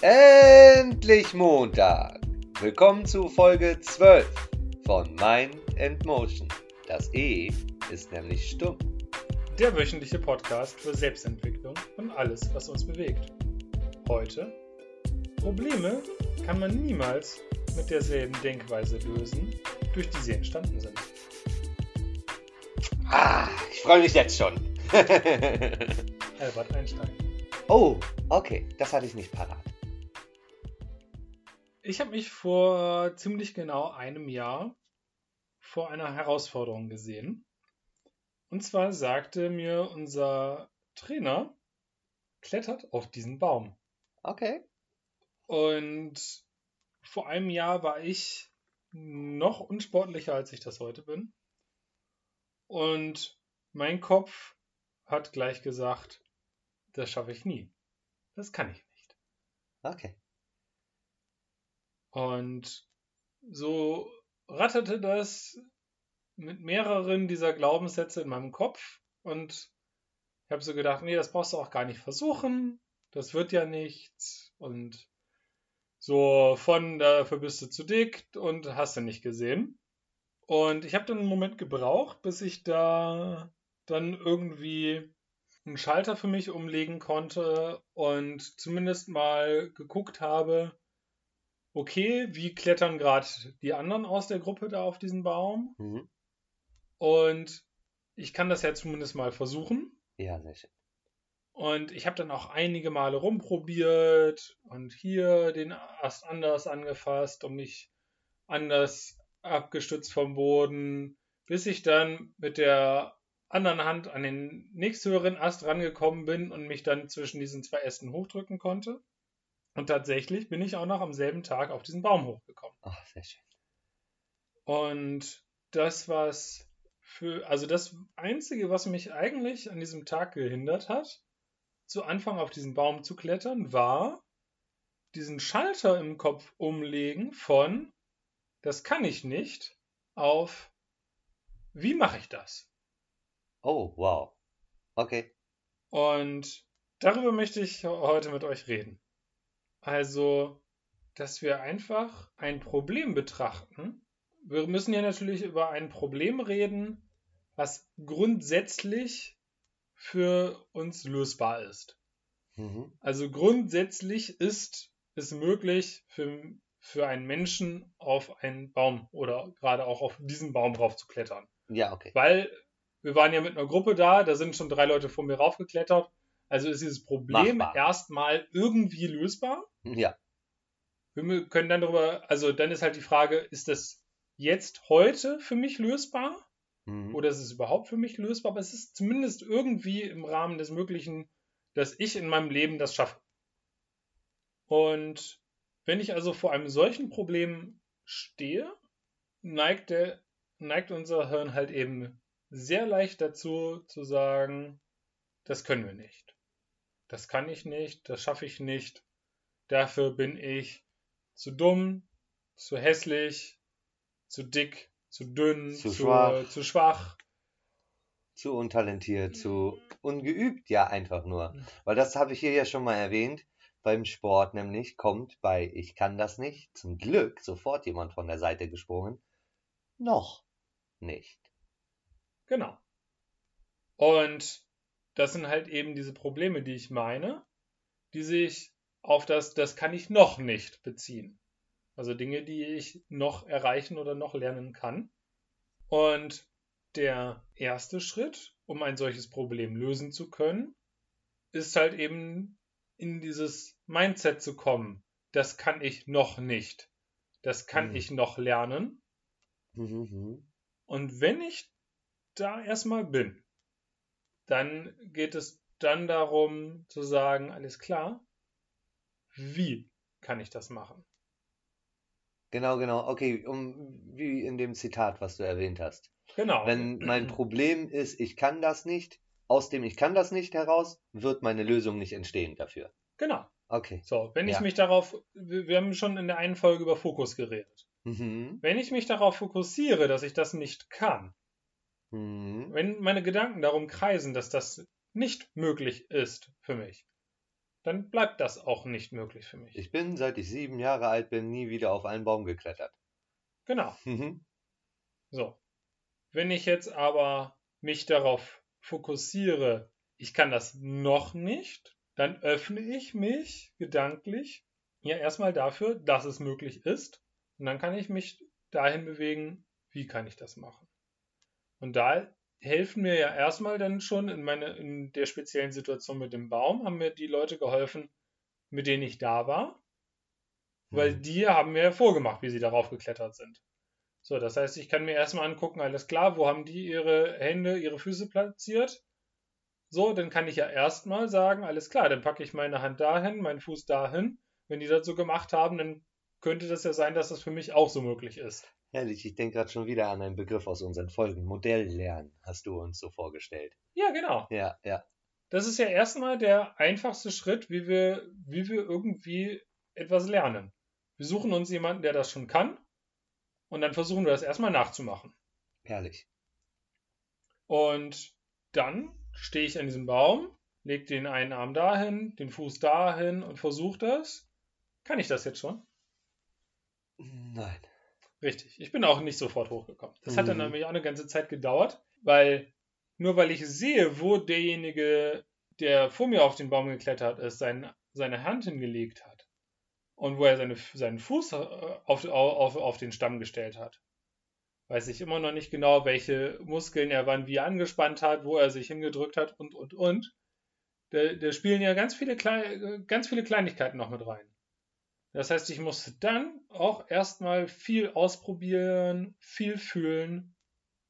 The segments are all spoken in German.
Endlich Montag. Willkommen zu Folge 12 von Mind and Motion. Das E ist nämlich stumm. Der wöchentliche Podcast für Selbstentwicklung und alles, was uns bewegt. Heute Probleme kann man niemals mit derselben Denkweise lösen, durch die sie entstanden sind. Ah, ich freue mich jetzt schon. Albert Einstein. oh, okay, das hatte ich nicht parat. Ich habe mich vor ziemlich genau einem Jahr vor einer Herausforderung gesehen. Und zwar sagte mir unser Trainer, klettert auf diesen Baum. Okay. Und vor einem Jahr war ich noch unsportlicher, als ich das heute bin. Und mein Kopf hat gleich gesagt, das schaffe ich nie. Das kann ich nicht. Okay. Und so ratterte das mit mehreren dieser Glaubenssätze in meinem Kopf. Und ich habe so gedacht, nee, das brauchst du auch gar nicht versuchen, das wird ja nichts. Und so von dafür bist du zu dick und hast du nicht gesehen. Und ich habe dann einen Moment gebraucht, bis ich da dann irgendwie einen Schalter für mich umlegen konnte und zumindest mal geguckt habe, okay, wie klettern gerade die anderen aus der Gruppe da auf diesen Baum? Mhm. Und ich kann das ja zumindest mal versuchen. Ja, sehr schön. Und ich habe dann auch einige Male rumprobiert und hier den Ast anders angefasst und mich anders abgestützt vom Boden, bis ich dann mit der anderen Hand an den nächsthöheren Ast rangekommen bin und mich dann zwischen diesen zwei Ästen hochdrücken konnte. Und tatsächlich bin ich auch noch am selben Tag auf diesen Baum hochgekommen. Ach, sehr schön. Und das, was für, also das Einzige, was mich eigentlich an diesem Tag gehindert hat, zu Anfang auf diesen Baum zu klettern, war diesen Schalter im Kopf umlegen von, das kann ich nicht, auf, wie mache ich das? Oh, wow. Okay. Und darüber möchte ich heute mit euch reden. Also, dass wir einfach ein Problem betrachten. Wir müssen ja natürlich über ein Problem reden, was grundsätzlich für uns lösbar ist. Mhm. Also grundsätzlich ist es möglich für, für einen Menschen auf einen Baum oder gerade auch auf diesen Baum drauf zu klettern. Ja, okay. Weil wir waren ja mit einer Gruppe da, da sind schon drei Leute vor mir raufgeklettert. Also ist dieses Problem Machbar. erstmal irgendwie lösbar. Ja. Wir können dann darüber, also dann ist halt die Frage, ist das jetzt heute für mich lösbar? Mhm. Oder ist es überhaupt für mich lösbar? Aber es ist zumindest irgendwie im Rahmen des Möglichen, dass ich in meinem Leben das schaffe. Und wenn ich also vor einem solchen Problem stehe, neigt, der, neigt unser Hirn halt eben sehr leicht dazu zu sagen, das können wir nicht. Das kann ich nicht, das schaffe ich nicht. Dafür bin ich zu dumm, zu hässlich, zu dick, zu dünn, Zu zu, schwach. zu schwach. Zu untalentiert, zu ungeübt, ja, einfach nur. Weil das habe ich hier ja schon mal erwähnt. Beim Sport nämlich kommt bei Ich kann das nicht zum Glück sofort jemand von der Seite gesprungen. Noch nicht. Genau. Und das sind halt eben diese Probleme, die ich meine, die sich auf das, das kann ich noch nicht beziehen. Also Dinge, die ich noch erreichen oder noch lernen kann. Und der erste Schritt, um ein solches Problem lösen zu können, ist halt eben in dieses Mindset zu kommen. Das kann ich noch nicht. Das kann Hm. ich noch lernen. Mhm. Und wenn ich da erstmal bin, dann geht es dann darum zu sagen, alles klar, wie kann ich das machen? Genau, genau. Okay, um, wie in dem Zitat, was du erwähnt hast. Genau. Wenn mein Problem ist, ich kann das nicht, aus dem ich kann das nicht heraus, wird meine Lösung nicht entstehen dafür. Genau. Okay. So, wenn Ja. ich mich darauf, wir wir haben schon in der einen Folge über Fokus geredet. Mhm. Wenn ich mich darauf fokussiere, dass ich das nicht kann, Mhm. wenn meine Gedanken darum kreisen, dass das nicht möglich ist für mich, dann bleibt das auch nicht möglich für mich. Ich bin, seit ich sieben Jahre alt bin, nie wieder auf einen Baum geklettert. Genau. Mhm. So. Wenn ich jetzt aber mich darauf fokussiere, ich kann das noch nicht, dann öffne ich mich gedanklich ja erstmal dafür, dass es möglich ist. Und dann kann ich mich dahin bewegen, wie kann ich das machen. Und da helfen mir ja erstmal dann schon in, meine, in der speziellen Situation mit dem Baum, haben mir die Leute geholfen, mit denen ich da war. Weil Mhm. die haben mir vorgemacht, wie sie darauf geklettert sind. So, das heißt, ich kann mir erstmal angucken, alles klar, wo haben die ihre Hände, ihre Füße platziert? So, dann kann ich ja erstmal sagen, alles klar, dann packe ich meine Hand dahin, meinen Fuß dahin. Wenn die das so gemacht haben, dann könnte das ja sein, dass das für mich auch so möglich ist. Herrlich, ich denke gerade schon wieder an einen Begriff aus unseren Folgen. Modelllernen hast du uns so vorgestellt. Ja, genau. Ja, ja. Das ist ja erstmal der einfachste Schritt, wie wir, wie wir irgendwie etwas lernen. Wir suchen uns jemanden, der das schon kann, und dann versuchen wir das erstmal nachzumachen. Herrlich. Und dann stehe ich an diesem Baum, lege den einen Arm dahin, den Fuß dahin und versuche das. Kann ich das jetzt schon? Nein. Richtig. Ich bin auch nicht sofort hochgekommen. Das hat dann Mhm. nämlich auch eine ganze Zeit gedauert, weil nur weil ich sehe, wo derjenige, der vor mir auf den Baum geklettert ist, sein, seine Hand hingelegt hat und wo er seine, seinen Fuß äh, auf, auf, auf den Stamm gestellt hat, weiß ich immer noch nicht genau, welche Muskeln er wann wie angespannt hat, wo er sich hingedrückt hat und, und, und. Da, da spielen ja ganz viele, ganz viele Kleinigkeiten noch mit rein. Das heißt, ich musste dann auch erstmal viel ausprobieren, viel fühlen.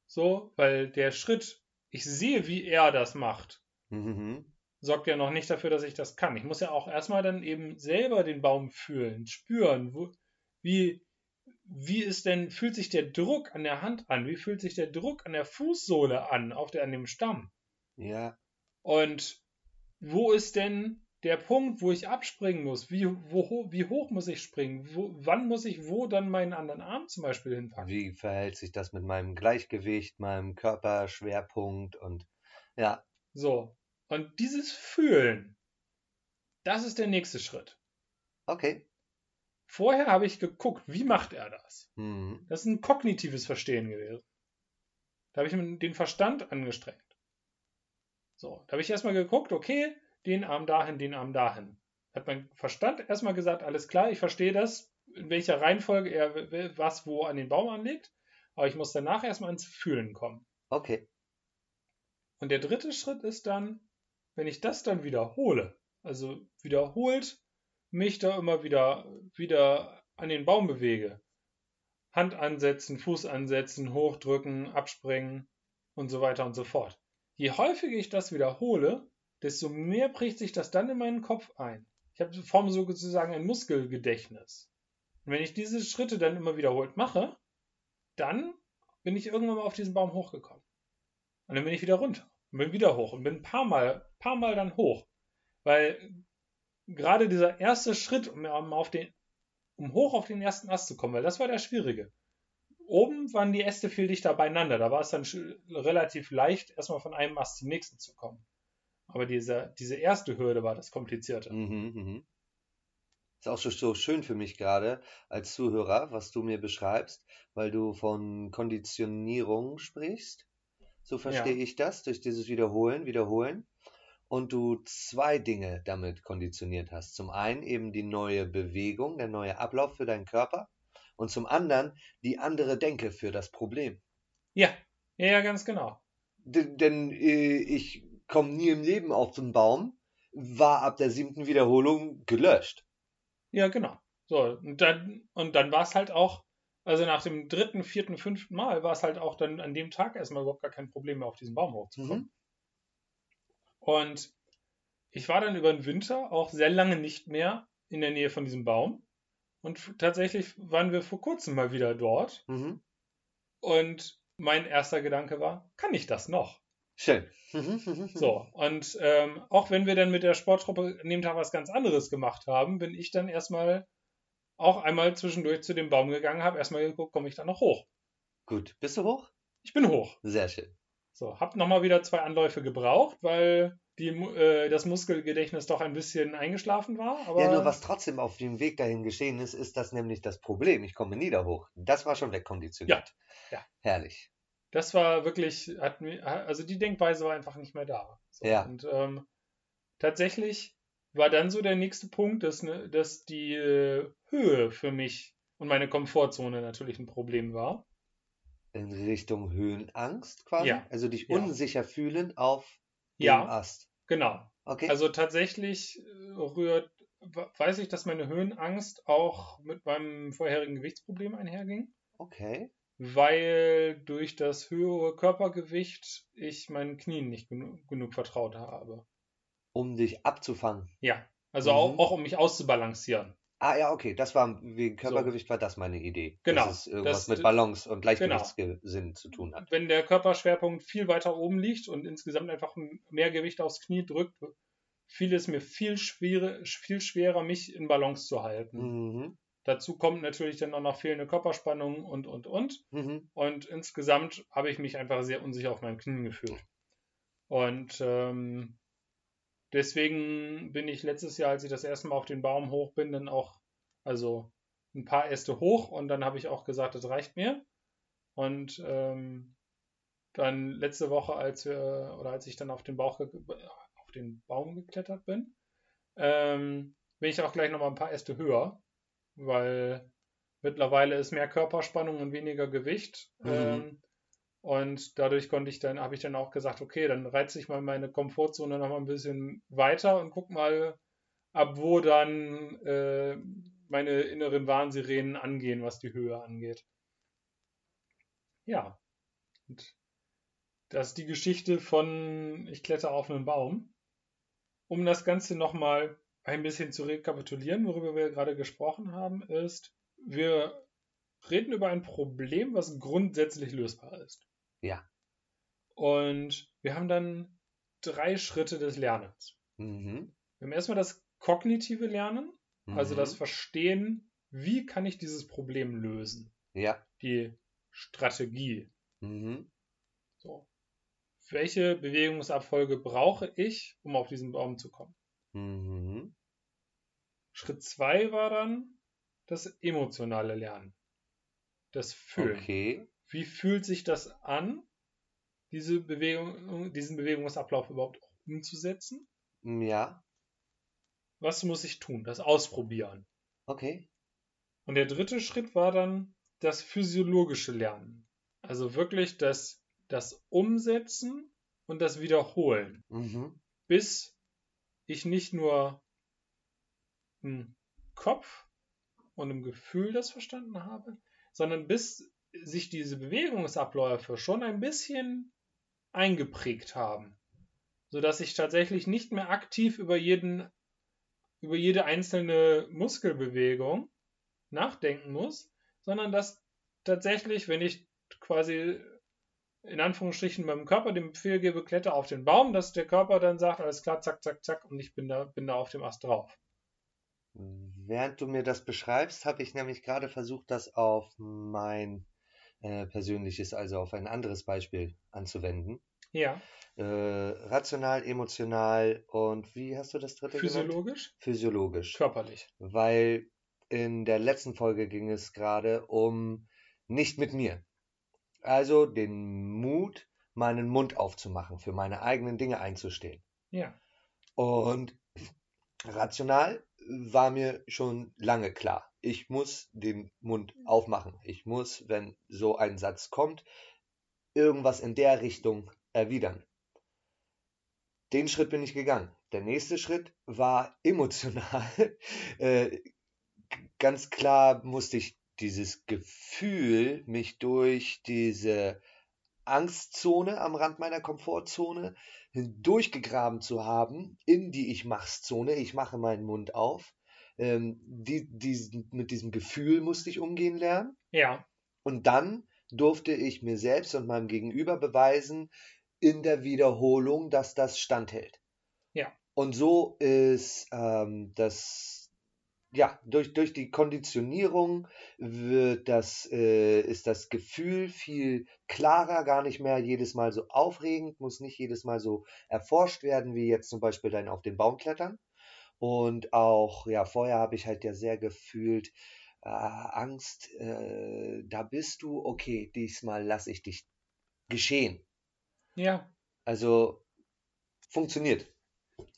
So, weil der Schritt, ich sehe, wie er das macht, Mhm. sorgt ja noch nicht dafür, dass ich das kann. Ich muss ja auch erstmal dann eben selber den Baum fühlen, spüren, wo, wie, wie ist denn, fühlt sich der Druck an der Hand an? Wie fühlt sich der Druck an der Fußsohle an, auf der, an dem Stamm? Ja. Und wo ist denn der Punkt, wo ich abspringen muss? Wie, wo, wie hoch muss ich springen? Wo, wann muss ich wo dann meinen anderen Arm zum Beispiel hinpacken? Wie verhält sich das mit meinem Gleichgewicht, meinem Körperschwerpunkt und ja. So. Und dieses Fühlen, das ist der nächste Schritt. Okay. Vorher habe ich geguckt, wie macht er das? Mhm. Das ist ein kognitives Verstehen gewesen. Da habe ich den Verstand angestrengt. So, da habe ich erstmal geguckt, okay, den Arm dahin, den Arm dahin. Hat mein Verstand erstmal gesagt, alles klar, ich verstehe das, in welcher Reihenfolge er was wo an den Baum anlegt, aber ich muss danach erstmal ins Fühlen kommen. Okay. Und der dritte Schritt ist dann, wenn ich das dann wiederhole, also wiederholt mich da immer wieder, wieder an den Baum bewege, Hand ansetzen, Fuß ansetzen, hochdrücken, abspringen und so weiter und so fort. Je häufiger ich das wiederhole, desto mehr bricht sich das dann in meinen Kopf ein. Ich habe form sozusagen ein Muskelgedächtnis. Und wenn ich diese Schritte dann immer wiederholt mache, dann bin ich irgendwann mal auf diesen Baum hochgekommen. Und dann bin ich wieder runter und bin wieder hoch und bin ein paar Mal, paar Mal dann hoch. Weil gerade dieser erste Schritt, um, auf den, um hoch auf den ersten Ast zu kommen, weil das war der schwierige. Oben waren die Äste viel dichter beieinander. Da war es dann relativ leicht, erstmal von einem Ast zum nächsten zu kommen. Aber diese, diese erste Hürde war das Komplizierte. Mhm, mhm. Ist auch so, so schön für mich gerade als Zuhörer, was du mir beschreibst, weil du von Konditionierung sprichst. So verstehe Ja. ich das, durch dieses Wiederholen, Wiederholen. Und du zwei Dinge damit konditioniert hast. Zum einen eben die neue Bewegung, der neue Ablauf für deinen Körper. Und zum anderen die andere Denke für das Problem. Ja, ja, ganz genau. D denn äh, ich komme nie im Leben auf den Baum, war ab der siebten Wiederholung gelöscht. Ja, genau. So, und dann, und dann war es halt auch, also nach dem dritten, vierten, fünften Mal war es halt auch dann an dem Tag erstmal überhaupt gar kein Problem mehr, auf diesen Baum hochzukommen. Mhm. Und ich war dann über den Winter auch sehr lange nicht mehr in der Nähe von diesem Baum. Und tatsächlich waren wir vor kurzem mal wieder dort. Mhm. Und mein erster Gedanke war, kann ich das noch? Schön. So, und ähm, auch wenn wir dann mit der Sporttruppe an dem Tag was ganz anderes gemacht haben, bin ich dann erstmal auch einmal zwischendurch zu dem Baum gegangen, habe erstmal geguckt, komme ich da noch hoch. Gut. Bist du hoch? Ich bin hoch. Sehr schön. So, hab nochmal wieder zwei Anläufe gebraucht, weil die, äh, das Muskelgedächtnis doch ein bisschen eingeschlafen war. Aber Ja, nur was trotzdem auf dem Weg dahin geschehen ist, ist das nämlich das Problem. Ich komme nie da hoch. Das war schon wegkonditioniert. Ja, ja. Herrlich. Das war wirklich, hat mir, also die Denkweise war einfach nicht mehr da. So, Ja. Und ähm, tatsächlich war dann so der nächste Punkt, dass, ne, dass die äh, Höhe für mich und meine Komfortzone natürlich ein Problem war. In Richtung Höhenangst quasi. Ja. Also dich Ja. unsicher fühlen auf dem Ja. Ast. Genau. Okay. Also tatsächlich äh, rührt, we- weiß ich, dass meine Höhenangst auch mit meinem vorherigen Gewichtsproblem einherging, okay. Weil durch das höhere Körpergewicht ich meinen Knien nicht genu genug vertraut habe. Um dich abzufangen. Ja, also Mhm. auch, auch um mich auszubalancieren. Ah ja, okay. Das war wegen Körpergewicht war das meine Idee. Genau. Dass es irgendwas Das- mit Balance und Genau. Gleichgewichtssinn zu tun hat. Wenn der Körperschwerpunkt viel weiter oben liegt und insgesamt einfach mehr Gewicht aufs Knie drückt, fiel es mir viel, schwere, viel schwerer, mich in Balance zu halten. Mhm. Dazu kommt natürlich dann auch noch fehlende Körperspannung und, und, und. Mhm. Und insgesamt habe ich mich einfach sehr unsicher auf meinen Knien gefühlt. Und ähm, deswegen bin ich letztes Jahr, als ich das erste Mal auf den Baum hoch bin, dann auch, also ein paar Äste hoch und dann habe ich auch gesagt, das reicht mir. Und ähm, dann letzte Woche, als wir, oder als ich dann auf den Bauch, auf den Baum geklettert bin, ähm, bin ich auch gleich nochmal ein paar Äste höher, weil mittlerweile ist mehr Körperspannung und weniger Gewicht. Mhm. Ähm, und dadurch konnte ich dann, habe ich dann auch gesagt, okay, dann reize ich mal meine Komfortzone noch mal ein bisschen weiter und guck mal, ab wo dann äh, meine inneren Warnsirenen angehen, was die Höhe angeht. Ja. Und das ist die Geschichte von Ich kletter auf einen Baum. Um das Ganze nochmal ein bisschen zu rekapitulieren, worüber wir gerade gesprochen haben, ist, wir reden über ein Problem, was grundsätzlich lösbar ist. Ja. Und wir haben dann drei Schritte des Lernens. Mhm. Wir haben erstmal das kognitive Lernen, also Mhm. das Verstehen, wie kann ich dieses Problem lösen. Ja. Die Strategie. Mhm. So. Welche Bewegungsabfolge brauche ich, um auf diesen Baum zu kommen? Mhm. Schritt zwei war dann das emotionale Lernen. Das Fühlen. Okay. Wie fühlt sich das an, diese Bewegung, diesen Bewegungsablauf überhaupt umzusetzen? Ja. Was muss ich tun? Das Ausprobieren. Okay. Und der dritte Schritt war dann das physiologische Lernen. Also wirklich das, das Umsetzen und das Wiederholen. Mhm. Bis ich nicht nur im Kopf und im Gefühl das verstanden habe, sondern bis sich diese Bewegungsabläufe schon ein bisschen eingeprägt haben. Sodass ich tatsächlich nicht mehr aktiv über jeden, über jede einzelne Muskelbewegung nachdenken muss, sondern dass tatsächlich, wenn ich quasi in Anführungsstrichen meinem Körper den Befehl gebe, kletter auf den Baum, dass der Körper dann sagt, alles klar, zack, zack, zack, und ich bin da, bin da auf dem Ast drauf. Während du mir das beschreibst, habe ich nämlich gerade versucht, das auf mein äh, persönliches, also auf ein anderes Beispiel anzuwenden. Ja, Äh, rational, emotional und wie hast du das dritte genannt? physiologisch, Physiologisch. körperlich. Weil in der letzten Folge ging es gerade um nicht mit mir. Also den Mut, meinen Mund aufzumachen, für meine eigenen Dinge einzustehen. Ja, Und rational war mir schon lange klar. Ich muss den Mund aufmachen. Ich muss, wenn so ein Satz kommt, irgendwas in der Richtung erwidern. Den Schritt bin ich gegangen. Der nächste Schritt war emotional. Äh, ganz klar musste ich dieses Gefühl, mich durch diese Angstzone am Rand meiner Komfortzone hindurchgegraben zu haben in die Ich mach's Zone. Ich mache meinen Mund auf. Ähm, die, diesen, mit diesem Gefühl musste ich umgehen lernen. ja, Und dann durfte ich mir selbst und meinem Gegenüber beweisen in der Wiederholung, dass das standhält. Ja. Und so ist ähm, das ja, durch, durch die Konditionierung wird das, äh, ist das Gefühl viel klarer, gar nicht mehr jedes Mal so aufregend, muss nicht jedes Mal so erforscht werden, wie jetzt zum Beispiel dann auf den Baum klettern. Und auch, ja, vorher habe ich halt ja sehr gefühlt, äh, Angst, äh, da bist du, okay, diesmal lasse ich dich geschehen. Ja. Also funktioniert.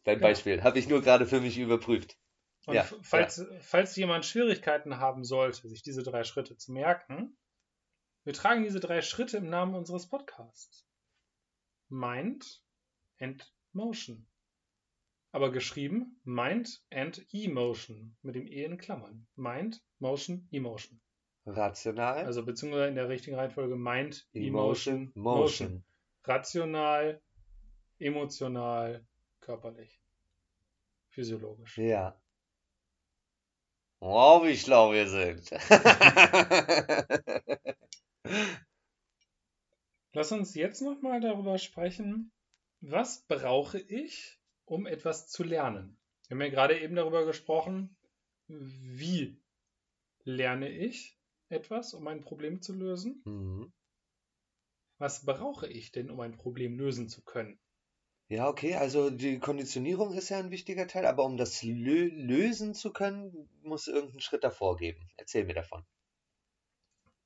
Beim Ja. Beispiel. Habe ich nur gerade für mich überprüft. Und Ja, falls, falls jemand Schwierigkeiten haben sollte, sich diese drei Schritte zu merken, wir tragen diese drei Schritte im Namen unseres Podcasts. Mind and Motion. Aber geschrieben Mind and Emotion mit dem E in Klammern. Mind, Motion, Emotion. Rational. Also beziehungsweise in der richtigen Reihenfolge Mind, Emotion, Emotion, Motion. Motion. Rational, emotional, körperlich. Physiologisch. Ja. Wow, wie schlau wir sind. Lass uns jetzt nochmal darüber sprechen, was brauche ich, um etwas zu lernen? Wir haben ja gerade eben darüber gesprochen, wie lerne ich etwas, um ein Problem zu lösen? Mhm. Was brauche ich denn, um ein Problem lösen zu können? Ja, okay, also die Konditionierung ist ja ein wichtiger Teil, aber um das lö lösen zu können, muss irgendein Schritt davor geben. Erzähl mir davon.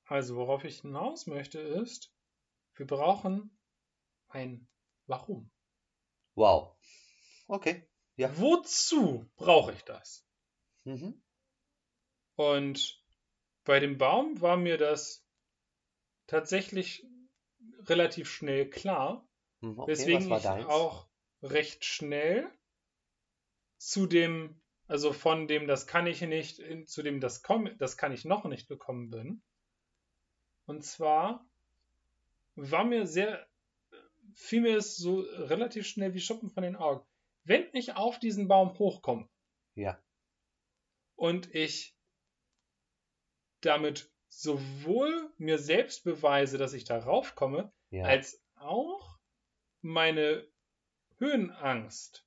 Also worauf ich hinaus möchte ist, wir brauchen ein Warum. Wow. Okay. Ja. Wozu brauche ich das? Mhm. Und bei dem Baum war mir das tatsächlich relativ schnell klar, Okay, weswegen was ich auch recht schnell zu dem, also von dem das kann ich nicht, zu dem das, komm, das kann ich noch nicht gekommen bin. Und zwar war mir sehr, fiel mir es so relativ schnell wie Schuppen von den Augen. Wenn ich auf diesen Baum hochkomme Ja. und ich damit sowohl mir selbst beweise, dass ich darauf komme, Ja. als auch meine Höhenangst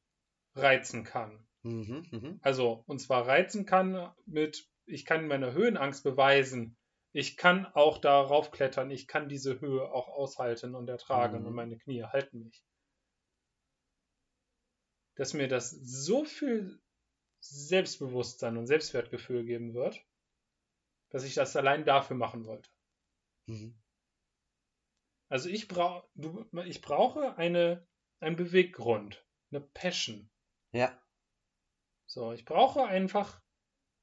reizen kann. Mhm, mhm. Also, und zwar reizen kann mit, ich kann meine Höhenangst beweisen. Ich kann auch darauf klettern. Ich kann diese Höhe auch aushalten und ertragen Mhm. und meine Knie halten mich. Dass mir das so viel Selbstbewusstsein und Selbstwertgefühl geben wird, dass ich das allein dafür machen wollte. Mhm. Also ich, brauch, du, ich brauche eine, einen Beweggrund, eine Passion. Ja. So, ich brauche einfach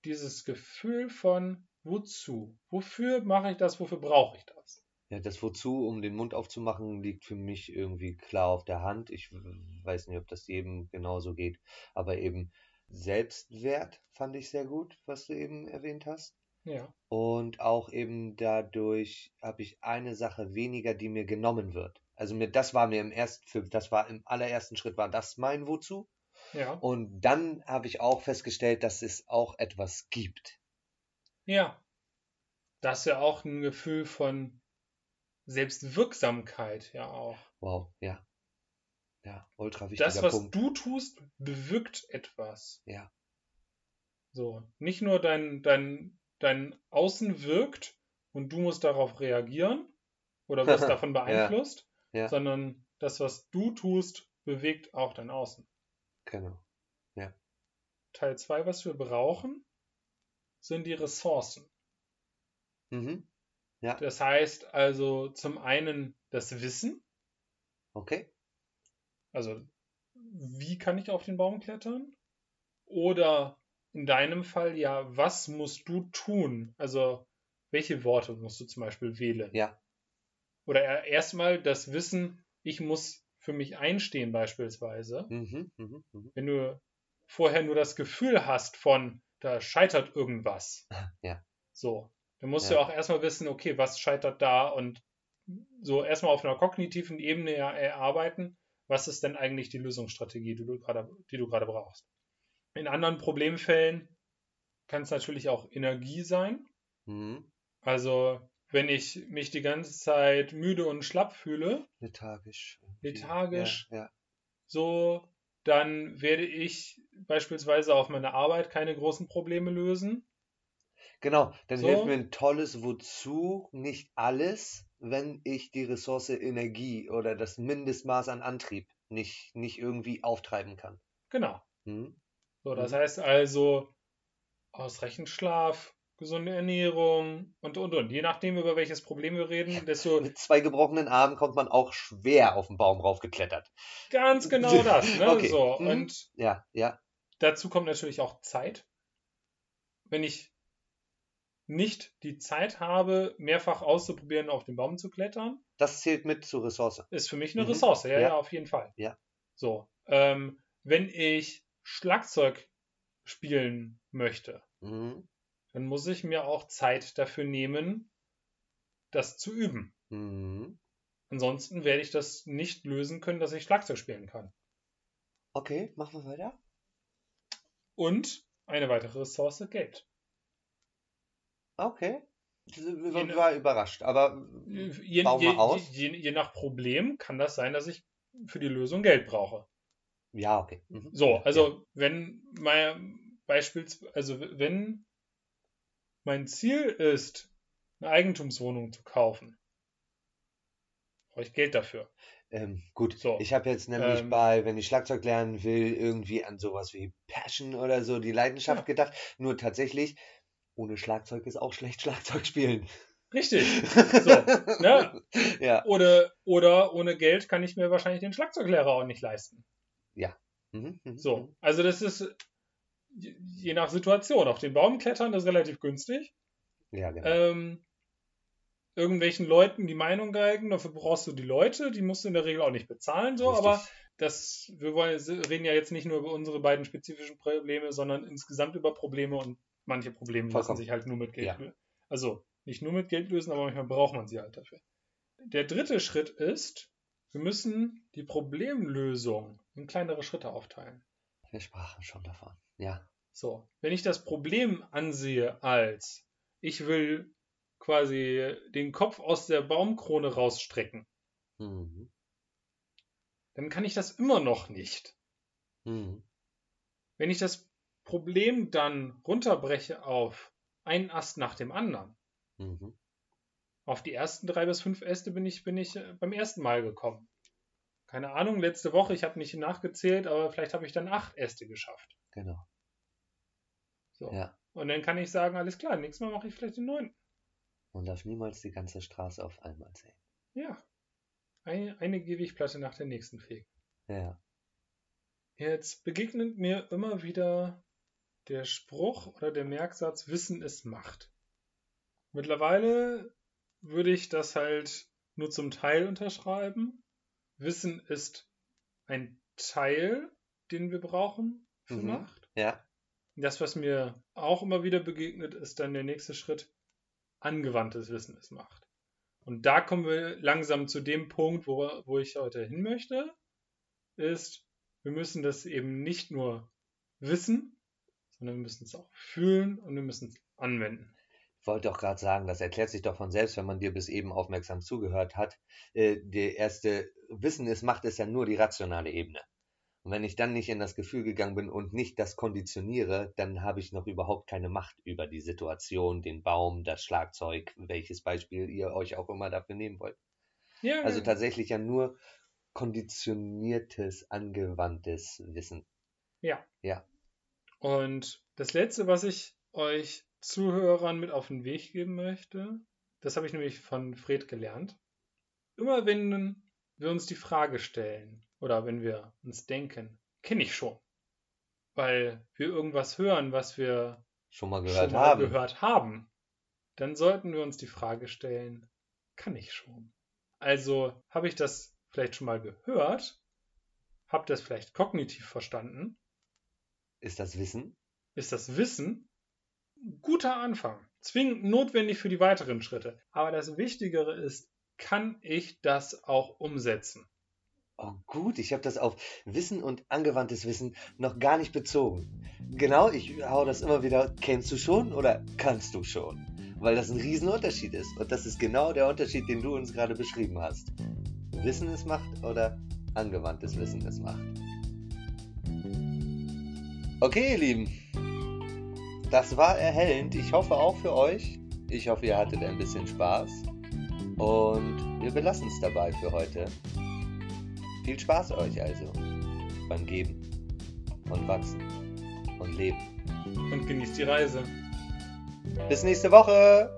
dieses Gefühl von wozu? Wofür mache ich das? Wofür brauche ich das? Ja, das Wozu, um den Mund aufzumachen, liegt für mich irgendwie klar auf der Hand. Ich weiß nicht, ob das jedem genauso geht, aber eben Selbstwert fand ich sehr gut, was du eben erwähnt hast. Ja, Und auch eben dadurch habe ich eine Sache weniger, die mir genommen wird. Also mir, das war mir im ersten, für, das war im allerersten Schritt war das mein Wozu. ja, Und dann habe ich auch festgestellt, dass es auch etwas gibt. ja. Das ist ja auch ein Gefühl von Selbstwirksamkeit, ja auch. Wow, ja. Ja, ultra wichtiger Das, was Punkt. du tust, bewirkt etwas. Ja. So, nicht nur dein, dein, dein Außen wirkt und du musst darauf reagieren oder wirst davon beeinflusst, Ja. sondern das, was du tust, bewegt auch dein Außen. Genau. Teil 2, was wir brauchen, sind die Ressourcen. Mhm. Das heißt also zum einen das Wissen, Okay. also wie kann ich auf den Baum klettern? Oder in deinem Fall ja, was musst du tun? Also welche Worte musst du zum Beispiel wählen? Ja. Oder erstmal das Wissen, ich muss für mich einstehen beispielsweise. Mhm. Mhm. Mhm. Wenn du vorher nur das Gefühl hast von, da scheitert irgendwas. Ja. So. Dann musst Ja. du auch erstmal wissen, okay, was scheitert da und so erstmal auf einer kognitiven Ebene ja erarbeiten, was ist denn eigentlich die Lösungsstrategie, die du gerade, die du gerade brauchst. In anderen Problemfällen kann es natürlich auch Energie sein. Mhm. Also, wenn ich mich die ganze Zeit müde und schlapp fühle, Lethargisch. Lethargisch. Ja, ja. so dann werde ich beispielsweise auf meiner Arbeit keine großen Probleme lösen. Genau, dann So. hilft mir ein tolles Wozu, nicht alles, wenn ich die Ressource Energie oder das Mindestmaß an Antrieb nicht, nicht irgendwie auftreiben kann. Genau. Hm? So, das Mhm. heißt also ausreichend Schlaf, gesunde Ernährung und und und. Je nachdem, über welches Problem wir reden, desto Mit zwei gebrochenen Armen kommt man auch schwer auf den Baum raufgeklettert. ganz genau das. Ne? Okay. So, Mhm. und Ja, ja. dazu kommt natürlich auch Zeit. Wenn ich nicht die Zeit habe, mehrfach auszuprobieren, auf den Baum zu klettern, Das zählt mit zur Ressource. ist für mich eine Mhm. Ressource. Ja, ja, Ja. auf jeden Fall. Ja. So, ähm, wenn ich Schlagzeug spielen möchte, Mhm. dann muss ich mir auch Zeit dafür nehmen, das zu üben. Mhm. Ansonsten werde ich das nicht lösen können, dass ich Schlagzeug spielen kann. Okay, machen wir weiter. Und eine weitere Ressource, Geld. Okay. Ich Je war, überrascht, aber Je, Bau je, mal aus. Je, je, je nach Problem kann das sein, dass ich für die Lösung Geld brauche. Ja, okay. Mhm. So, Ja, also wenn mein beispielsweise, also wenn mein Ziel ist, eine Eigentumswohnung zu kaufen, brauche ich Geld dafür. Ähm, gut, So, ich habe jetzt nämlich ähm, bei, wenn ich Schlagzeug lernen will, irgendwie an sowas wie Passion oder so, die Leidenschaft Ja. gedacht. Nur tatsächlich, ohne Schlagzeug ist auch schlecht Schlagzeug spielen. Richtig. So, ne? Ja. Oder, oder ohne Geld kann ich mir wahrscheinlich den Schlagzeuglehrer auch nicht leisten. Mhm, mhm, So, mhm. also das ist je nach Situation. Auf den Baum klettern ist relativ günstig. Ja, genau. Ähm, irgendwelchen Leuten die Meinung geigen, dafür brauchst du die Leute, die musst du in der Regel auch nicht bezahlen, so, Richtig. aber das, wir wollen, reden ja jetzt nicht nur über unsere beiden spezifischen Probleme, sondern insgesamt über Probleme und manche Probleme lassen Vollkommen. sich halt nur mit Geld Ja. lösen. Also nicht nur mit Geld lösen, aber manchmal braucht man sie halt dafür. Der dritte Schritt ist, wir müssen die Problemlösung in kleinere Schritte aufteilen. Wir sprachen schon davon. Ja. So, wenn ich das Problem ansehe als, ich will quasi den Kopf aus der Baumkrone rausstrecken, Mhm. dann kann ich das immer noch nicht. Mhm. Wenn ich das Problem dann runterbreche auf einen Ast nach dem anderen, Mhm. Auf die ersten drei bis fünf Äste bin ich, bin ich äh, beim ersten Mal gekommen. Keine Ahnung, letzte Woche, ich habe nicht nachgezählt, aber vielleicht habe ich dann acht Äste geschafft. Genau. So. Ja. Und dann kann ich sagen, alles klar, nächstes Mal mache ich vielleicht den neunten. Man darf niemals die ganze Straße auf einmal sehen. Ja. Eine, eine Gewichtplatte nach der nächsten fegen. Ja. Jetzt begegnet mir immer wieder der Spruch oder der Merksatz, Wissen ist Macht. Mittlerweile würde ich das halt nur zum Teil unterschreiben. Wissen ist ein Teil, den wir brauchen für Mhm. Macht. Ja. Das, was mir auch immer wieder begegnet, ist dann der nächste Schritt. Angewandtes Wissen ist Macht. Und da kommen wir langsam zu dem Punkt, wo, wo ich heute hin möchte, ist, wir müssen das eben nicht nur wissen, sondern wir müssen es auch fühlen und wir müssen es anwenden. Ich wollte auch gerade sagen, das erklärt sich doch von selbst, wenn man dir bis eben aufmerksam zugehört hat. Äh, der erste Wissen ist Macht ist ja nur die rationale Ebene. Und wenn ich dann nicht in das Gefühl gegangen bin und nicht das konditioniere, dann habe ich noch überhaupt keine Macht über die Situation, den Baum, das Schlagzeug, welches Beispiel ihr euch auch immer dafür nehmen wollt. Ja, Also tatsächlich ja nur konditioniertes, angewandtes Wissen. Ja. Ja. Und das letzte, was ich euch Zuhörern mit auf den Weg geben möchte, das habe ich nämlich von Fred gelernt. Immer wenn wir uns die Frage stellen oder wenn wir uns denken, kenne ich schon, weil wir irgendwas hören, was wir Schon mal gehört schon mal haben. gehört haben, dann sollten wir uns die Frage stellen, kann ich schon? Also habe ich das vielleicht schon mal gehört, habe das vielleicht kognitiv verstanden, Ist das Wissen? ist das Wissen guter Anfang. Zwingend notwendig für die weiteren Schritte. Aber das Wichtigere ist, kann ich das auch umsetzen? Oh gut, ich habe das auf Wissen und angewandtes Wissen noch gar nicht bezogen. Genau, ich hau das immer wieder, kennst du schon oder kannst du schon? Weil das ein Riesenunterschied ist. Und das ist genau der Unterschied, den du uns gerade beschrieben hast. Wissen ist Macht oder angewandtes Wissen ist Macht. Okay, ihr Lieben. Das war erhellend. Ich hoffe auch für euch. Ich hoffe, ihr hattet ein bisschen Spaß. Und wir belassen es dabei für heute. Viel Spaß euch also beim Geben und Wachsen und Leben. Und genießt die Reise. Bis nächste Woche.